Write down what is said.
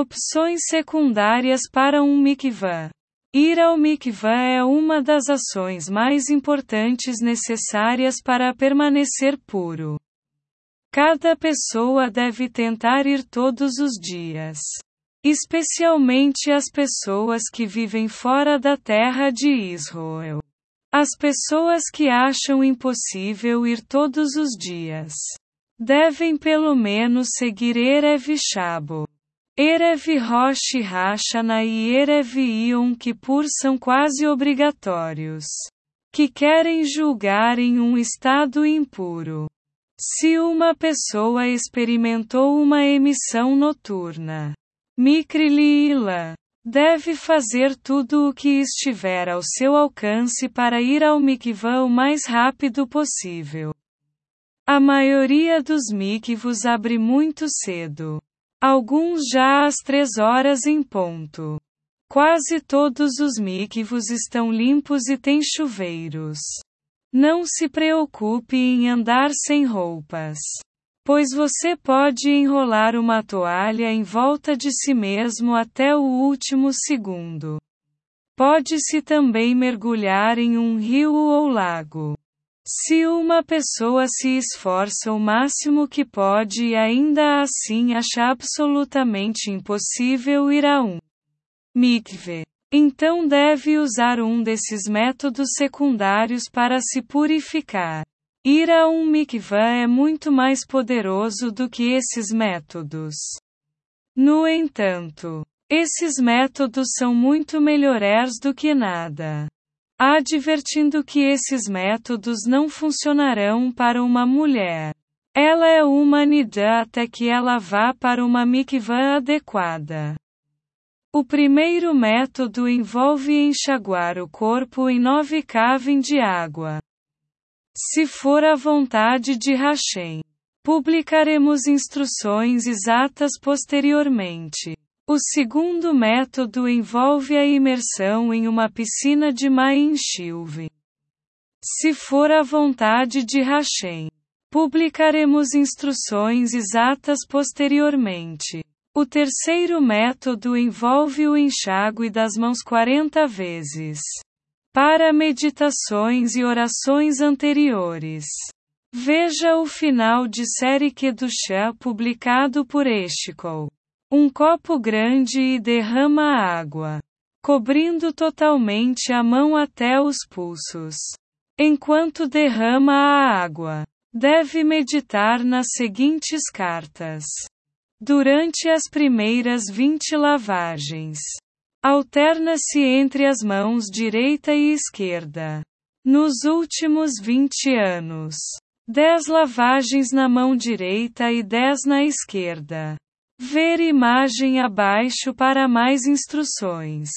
Opções secundárias para um mikvah. Ir ao mikvah é uma das ações mais importantes necessárias para permanecer puro. Cada pessoa deve tentar ir todos os dias. Especialmente as pessoas que vivem fora da terra de Israel. As pessoas que acham impossível ir todos os dias devem pelo menos seguir Erev Shabo. Erev Rosh Hashanah e Erev Yom Kippur são quase obrigatórios. Que querem julgar em um estado impuro. Se uma pessoa experimentou uma emissão noturna, Mikriliila, deve fazer tudo o que estiver ao seu alcance para ir ao mikvah o mais rápido possível. A maioria dos mikvos abre muito cedo. Alguns já às três horas em ponto. Quase todos os mikvos estão limpos e têm chuveiros. Não se preocupe em andar sem roupas. Pois você pode enrolar uma toalha em volta de si mesmo até o último segundo. Pode-se também mergulhar em um rio ou lago. Se uma pessoa se esforça o máximo que pode e ainda assim acha absolutamente impossível ir a um mikve, então deve usar um desses métodos secundários para se purificar. Ir a um mikvah é muito mais poderoso do que esses métodos. No entanto, esses métodos são muito melhores do que nada advertindo que esses métodos não funcionarão para uma mulher. Ela é uma nidã até que ela vá para uma mikvah adequada. O primeiro método envolve enxaguar o corpo em nove kavim de água. Se for a vontade de Hashem, publicaremos instruções exatas posteriormente. O segundo método envolve a imersão em uma piscina de Main Shilve. Se for a vontade de Hashem, publicaremos instruções exatas posteriormente. O terceiro método envolve o enxágue das mãos 40 vezes. Para meditações e orações anteriores. Veja o final de série Kedushá publicado por Eshkol. Um copo grande e derrama água, cobrindo totalmente a mão até os pulsos. Enquanto derrama a água, deve meditar nas seguintes cartas. Durante as primeiras 20 lavagens, alterna-se entre as mãos direita e esquerda. Nos últimos 20 anos, 10 lavagens na mão direita e 10 na esquerda. Ver imagem abaixo para mais instruções.